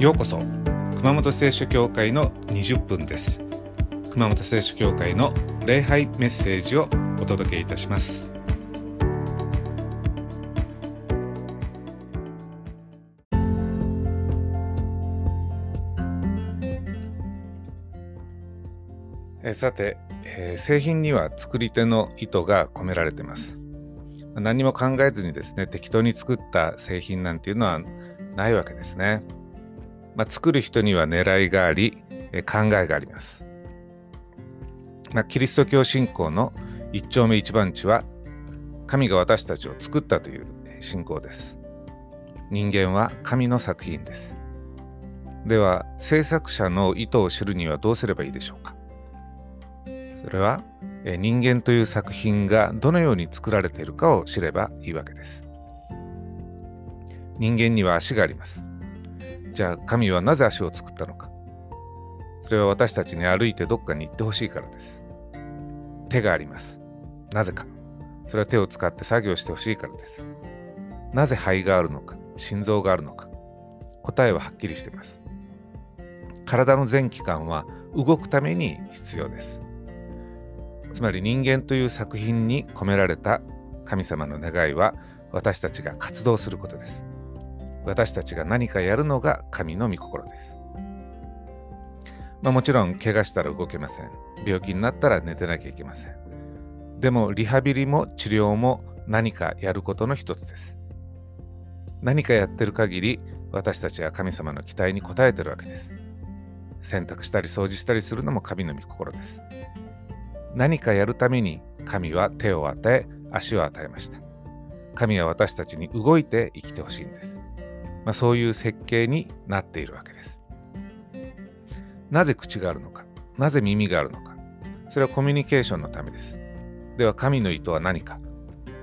ようこそ熊本聖書教会の20分です。熊本聖書教会の礼拝メッセージをお届けいたします。えさて、えー、製品には作り手の意図が込められています何も考えずにですね適当に作った製品なんていうのはないわけですね。まあ、作る人には狙いがあり、え考えがあります。まあ、キリスト教信仰の一丁目一番地は神が私たちを作ったという信仰です。人間は神の作品です。では制作者の意図を知るにはどうすればいいでしょうかそれは人間という作品がどのように作られているかを知ればいいわけです。人間には足があります。じゃあ神はなぜ足を作ったのかそれは私たちに歩いてどっかに行ってほしいからです。手があります。なぜかそれは手を使って作業してほしいからです。なぜ肺があるのか心臓があるのか答えははっきりしています。体の全器官は動くために必要です。つまり人間という作品に込められた神様の願いは私たちが活動することです。私たちが何かやるのが神の御心です。まあ、もちろん怪我したら動けません。病気になったら寝てなきゃいけません。でもリハビリも治療も何かやることの一つです。何かやってる限り私たちは神様の期待に応えてるわけです。洗濯したり掃除したりするのも神の御心です。何かやるために神は手を与え足を与えました。神は私たちに動いて生きてほしいんです。まあ、そういう設計になっているわけです。なぜ口があるのか、なぜ耳があるのか、それはコミュニケーションのためです。では神の意図は何か？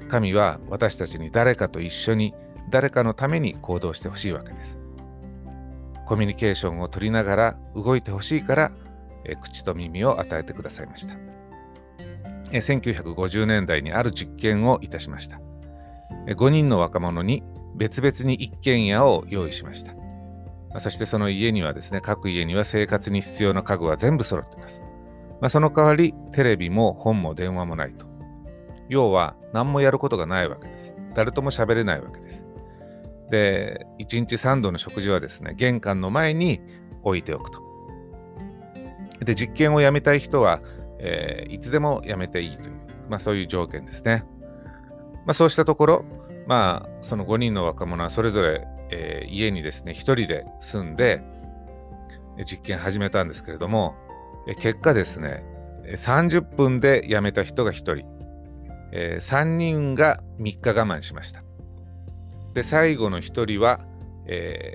神は私たちに誰かと一緒に誰かのために行動してほしいわけです。コミュニケーションを取りながら動いてほしいからえ口と耳を与えてくださいました。1950年代にある実験をいたしました。5人の若者に別々に一軒家を用意しました。そしてその家にはですね、各家には生活に必要な家具は全部揃ってます。まあ、その代わり、テレビも本も電話もないと。要は、何もやることがないわけです。誰とも喋れないわけです。で、1日3度の食事はですね、玄関の前に置いておくと。で、実験をやめたい人は、えー、いつでもやめていいという、まあ、そういう条件ですね。まあ、そうしたところ、まあ、その5人の若者はそれぞれ、えー、家にですね、1人で住んで、実験始めたんですけれども、結果ですね、30分で辞めた人が1人、えー、3人が3日我慢しました。で、最後の1人は、え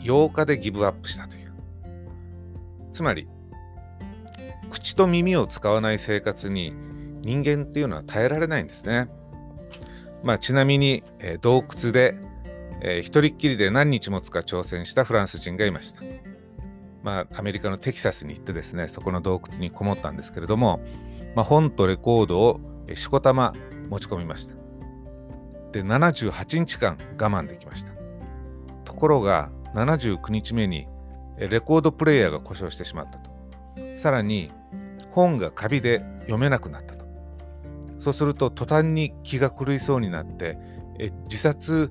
ー、8日でギブアップしたという。つまり、口と耳を使わない生活に人間っていうのは耐えられないんですね。まあ、ちなみに、えー、洞窟で、えー、一人っきりで何日もつか挑戦したフランス人がいました。まあ、アメリカのテキサスに行ってですね、そこの洞窟にこもったんですけれども、まあ、本とレコードをしこたま持ち込みました。で、78日間我慢できました。ところが、79日目にレコードプレーヤーが故障してしまったと。さらに、本がカビで読めなくなった。そうすると途端に気が狂いそうになってえ自殺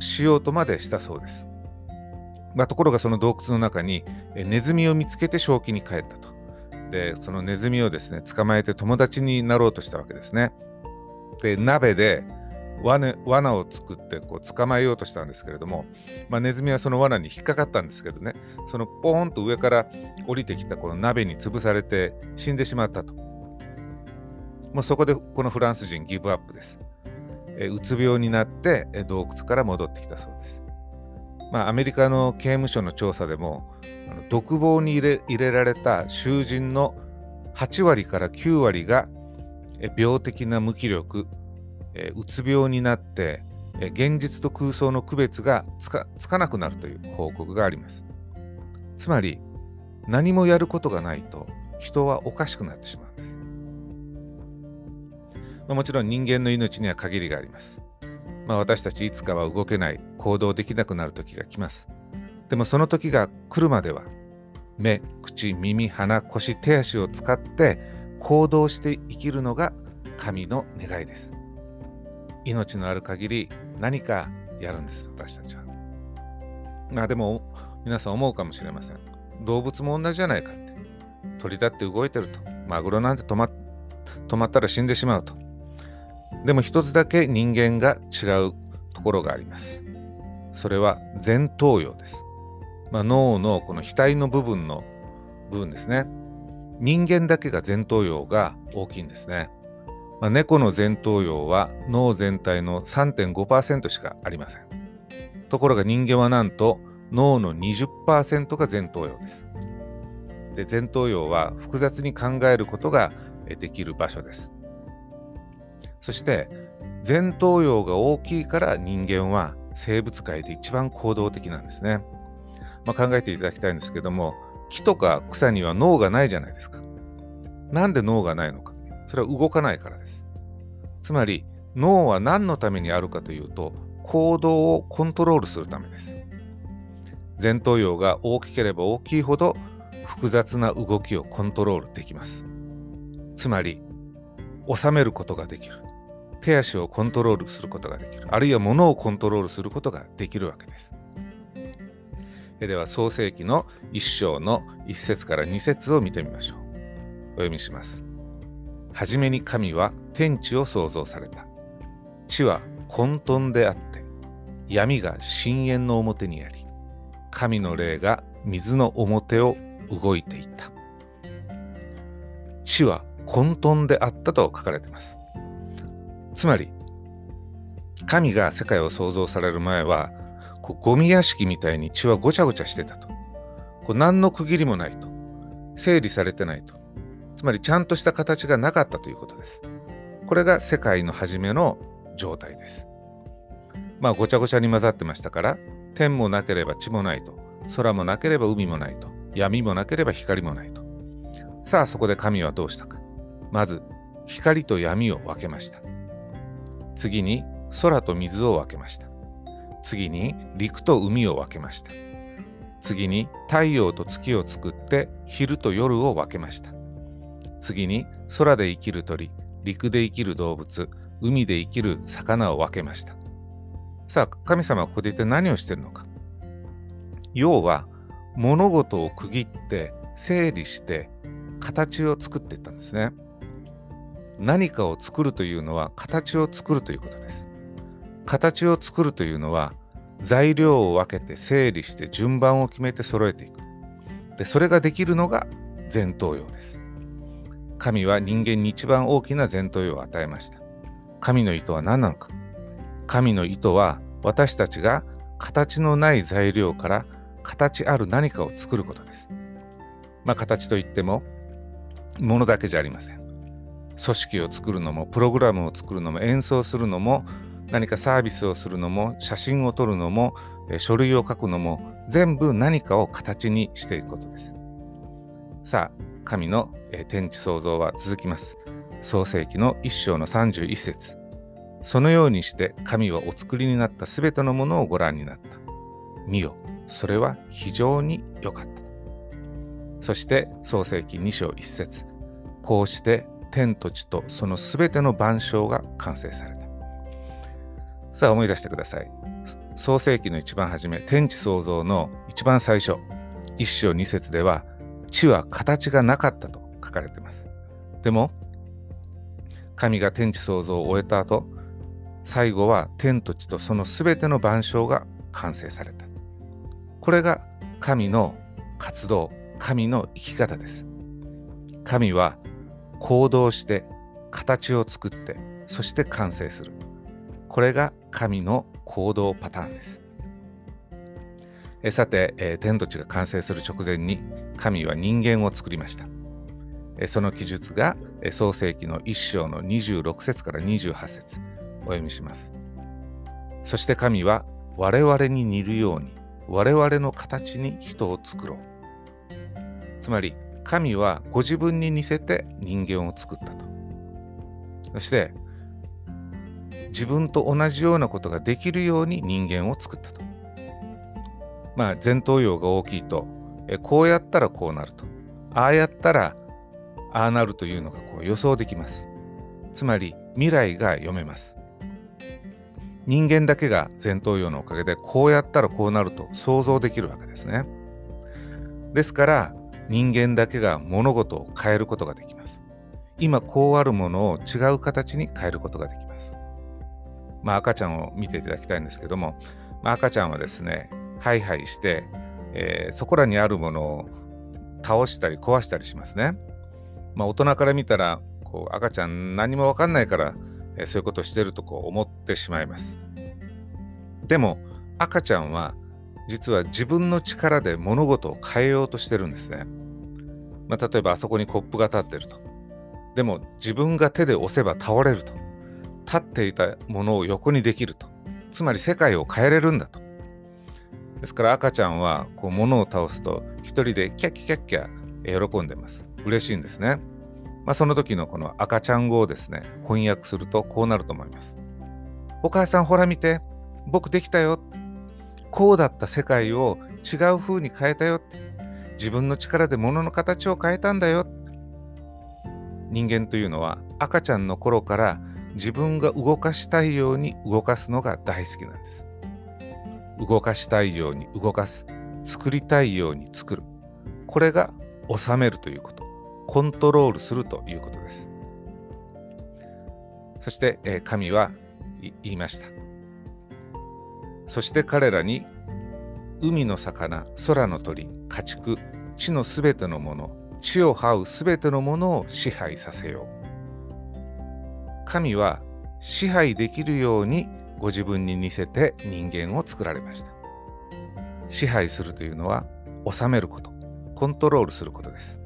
しようとまでしたそうです。まあ、ところがその洞窟の中にえネズミを見つけて正気に帰ったと。でそのネズミをですね捕まえて友達になろうとしたわけですね。で鍋で罠罠を作ってこう捕まえようとしたんですけれども、まあ、ネズミはその罠に引っかかったんですけどねそのポーンと上から降りてきたこの鍋に潰されて死んでしまったと。もうそこでこのフランス人ギブアップです。えうつ病になって洞窟から戻ってきたそうです。まあ、アメリカの刑務所の調査でもあの独房に入れ入れられた囚人の8割から9割が病的な無気力、えうつ病になって現実と空想の区別がつかつかなくなるという報告があります。つまり何もやることがないと人はおかしくなってしまうんです。まあ、もちろん人間の命には限りがあります。まあ、私たちいつかは動けない、行動できなくなる時が来ます。でもその時が来るまでは目口耳鼻腰手足を使って行動して生きるのが神の願いです。命のある限り何かやるんです私たちは。まあでも皆さん思うかもしれません。動物も同じじゃないかって。鳥だって動いてると。マグロなんて止ま止まったら死んでしまうと。でも一つだけ人間が違うところがありますそれは前頭葉ですまあ、脳のこの額の部分の部分ですね。人間だけが前頭葉が大きいんですね。まあ、猫の前頭葉は脳全体の3.5%しかありません。ところが人間はなんと脳の20%が前頭葉です。で前頭葉は複雑に考えることができる場所です。そして前頭葉が大きいから人間は生物界で一番行動的なんですね。まあ、考えていただきたいんですけども木とか草には脳がないじゃないですか。なんで脳がないのかそれは動かないからです。つまり脳は何のためにあるかというと行動をコントロールするためです。前頭葉が大きければ大きいほど複雑な動きをコントロールできます。つまり収めることができる。手足をコントロールすることができる。あるいは物をコントロールすることができるわけです。では創世記の1章の1節から2節を見てみましょう。お読みします。はじめに神は天地を創造された。地は混沌であって、闇が深淵の表にあり、神の霊が水の表を動いていた。地は混沌であったと書かれています。つまり、神が世界を創造される前は、こうゴミ屋敷みたいに血はごちゃごちゃしてたと。こう何の区切りもないと。整理されてないと。つまりちゃんとした形がなかったということです。これが世界の初めの状態です。まあごちゃごちゃに混ざってましたから天もなければ地もないと空もなければ海もないと闇もなければ光もないとさあそこで神はどうしたかまず光と闇を分けました次に空と水を分けました次に陸と海を分けました。次に太陽と月を作って昼と夜を分けました。次に空で生きる鳥、陸で生きる動物、海で生きる魚を分けました。さあ、神様はここで一体何をしているのか。要は物事を区切って整理して形を作っていったんですね。何かを作るというのは形を作るということです。形を作るというのは材料を分けて整理して順番を決めて揃えていく。でそれができるのが前頭葉です。神は人間に一番大きな前頭葉を与えました。神の意図は何なのか。神の意図は私たちが形のない材料から形ある何かを作ることです。まあ形といってもものだけじゃありません。組織を作るのもプログラムを作るのも演奏するのも何かサービスをするのも写真を撮るのも書類を書くのも全部何かを形にしていくことです。さあ、神の天地創造は続きます。創世記の一章の31節そのようにして神はお作りになったすべてのものをご覧になった。見よ、それは非常に良かった。そして創世記2章1節こうして天と地とそのすべての万象が完成された。さあ思い出してください。創世記の一番初め、天地創造の一番最初、一章二節では、地は形がなかったと書かれています。でも、神が天地創造を終えた後、最後は天と地とそのすべての万象が完成された。これが神の活動、神の生き方です。神は行動して形を作ってそして完成する。これが神の行動パターンです。えさて、え天と地が完成する直前に神は人間を作りました。えその記述が、創世記の1章の26節から28節お読みします。そして神は我々に似るように我々の形に人を作ろう。つまり神はご自分に似せて人間を作ったと。そして自分と同じようなことができるように人間を作ったと。まあ、前頭葉が大きいとえこうやったらこうなるとああやったらああなるというのがこう予想できますつまり未来が読めます人間だけが前頭葉のおかげでこうやったらこうなると想像できるわけですねですから人間だけが物事を変えることができます。今こうあるものを違う形に変えることができます。まあ赤ちゃんを見ていただきたいんですけども、まあ、赤ちゃんはですねハイハイして、えー、そこらにあるものを倒したり壊したりしますね。まあ大人から見たらこう赤ちゃん何もわかんないから、えー、そういうことをしてるとこう思ってしまいます。でも赤ちゃんは実は自分の力で物事を変えようとしてるんですね。まあ、例えばあそこにコップが立ってると。でも自分が手で押せば倒れると。立っていたものを横にできると。つまり世界を変えれるんだと。ですから赤ちゃんはこう物を倒すと一人でキャッキャッキャッキャ喜んでます。嬉しいんですね。まあ、その時のこの赤ちゃん語をですね、翻訳するとこうなると思います。お母さんほら見て、僕できたよ。こうだった世界を違う風に変えたよ自分の力で物の形を変えたんだよ。人間というのは赤ちゃんの頃から自分が動かしたいように動かすのが大好きなんです。動かしたいように動かす。作りたいように作る。これが収めるということ。コントロールするということです。そして、え神は言いました。そして彼らに海の魚、空の鳥、家畜、地のすべてのもの、地を這うすべてのものを支配させよう。神は支配できるようにご自分に似せて人間を作られました。支配するというのは治めること、コントロールすることです。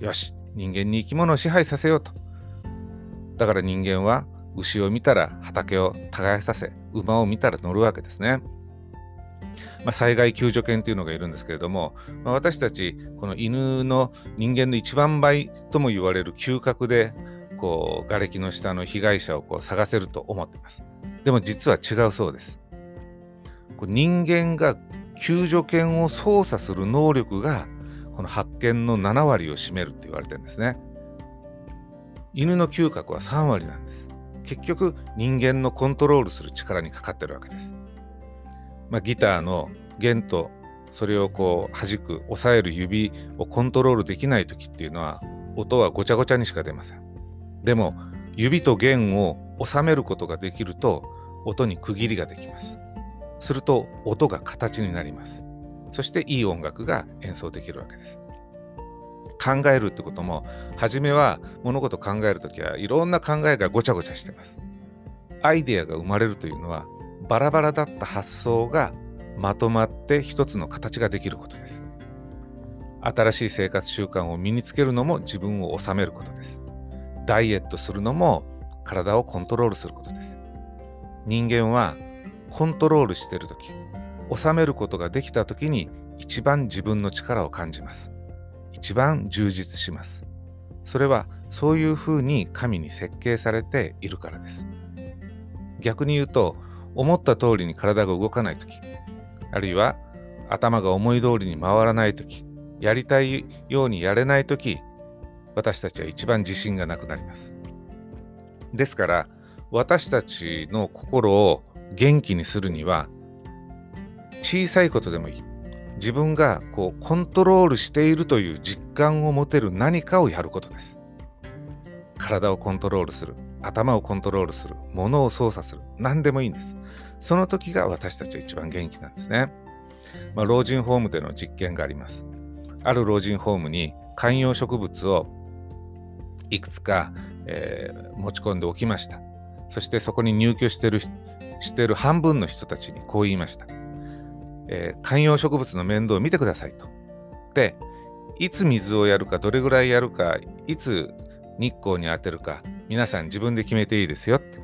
よし、人間に生き物を支配させようと。だから人間は牛を見たら畑を耕させ、馬を見たら乗るわけですね。まあ、災害救助犬というのがいるんですけれども、まあ、私たち、この犬の人間の一番倍とも言われる嗅覚で、こう、瓦礫の下の被害者をこう探せると思っています。でも実は違うそうです。こう人間が救助犬を操作する能力が、この発見の7割を占めるって言われてるんですね。犬の嗅覚は3割なんです。結局人間のコントロールする力にかかってるわけです。まあ、ギターの弦とそれをこう弾く押さえる指をコントロールできない時っていうのは音はごちゃごちゃにしか出ません。でも指と弦を収めることができると音に区切りができます。すると音が形になります。そしていい音楽が演奏できるわけです。考えるってことも初めは物事考えるときはいろんな考えがごちゃごちゃしてます。アイデアが生まれるというのはバラバラだった発想がまとまって一つの形ができることです。新しい生活習慣を身につけるのも自分を治めることです。ダイエットするのも体をコントロールすることです。人間はコントロールしているとき、治めることができたときに一番自分の力を感じます。一番充実します。それはそういうふうに神に設計されているからです。逆に言うと、思った通りに体が動かないとき、あるいは頭が思い通りに回らないとき、やりたいようにやれないとき、私たちは一番自信がなくなります。ですから、私たちの心を元気にするには、小さいことでもいい。自分がこうコントロールしているという実感を持てる何かをやることです。体をコントロールする、頭をコントロールする、物を操作する、何でもいいんです。その時が私たちは一番元気なんですね。まあ、老人ホームでの実験があります。ある老人ホームに観葉植物をいくつか、えー、持ち込んでおきました。そしてそこに入居してるしてる半分の人たちにこう言いました。えー、観葉植物の面倒を見てくださいと。で、いつ水をやるか、どれぐらいやるか、いつ日光に当てるか、皆さん自分で決めていいですよって。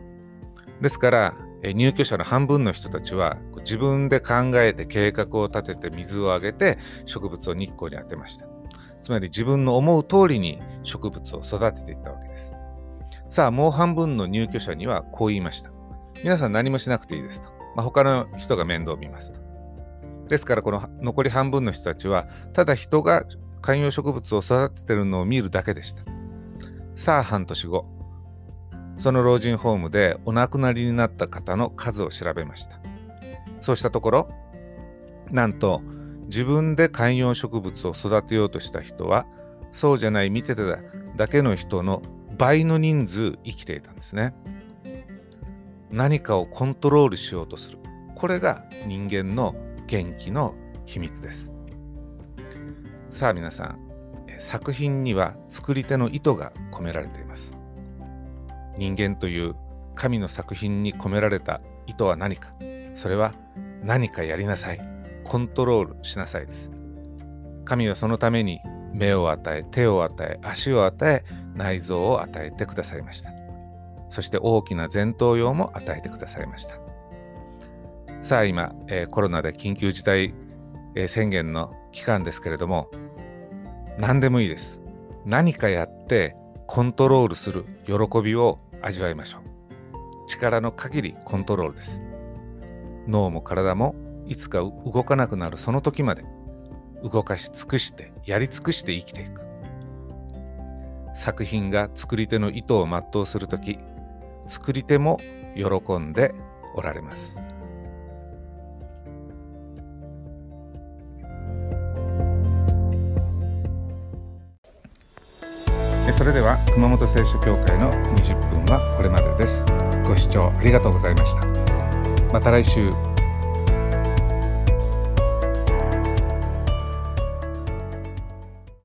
ですから、入居者の半分の人たちは自分で考えて計画を立てて水をあげて植物を日光に当てました。つまり自分の思う通りに植物を育てていったわけです。さあ、もう半分の入居者にはこう言いました。皆さん何もしなくていいですと。まあ、他の人が面倒を見ますと。ですからこの残り半分の人たちはただ人が観葉植物を育ててるのを見るだけでした。さあ半年後その老人ホームでお亡くなりになった方の数を調べました。そうしたところなんと自分で観葉植物を育てようとした人はそうじゃない見てただけの人の倍の人数生きていたんですね。何かをコントロールしようとする。これが人間の元気の秘密です。さあ皆さん作品には作り手の意図が込められています。人間という神の作品に込められた意図は何か。それは何かやりなさい。コントロールしなさいです。神はそのために目を与え手を与え足を与え内臓を与えてくださいました。そして大きな前頭葉も与えてくださいました。さあ今、えー、コロナで緊急事態、えー、宣言の期間ですけれども何でもいいです。何かやってコントロールする喜びを味わいましょう。力の限りコントロールです。脳も体もいつか動かなくなるその時まで動かし尽くしてやり尽くして生きていく。作品が作り手の意図を全うする時作り手も喜んでおられます。それでは熊本聖書協会の20分はこれまでです。ご視聴ありがとうございました。また来週。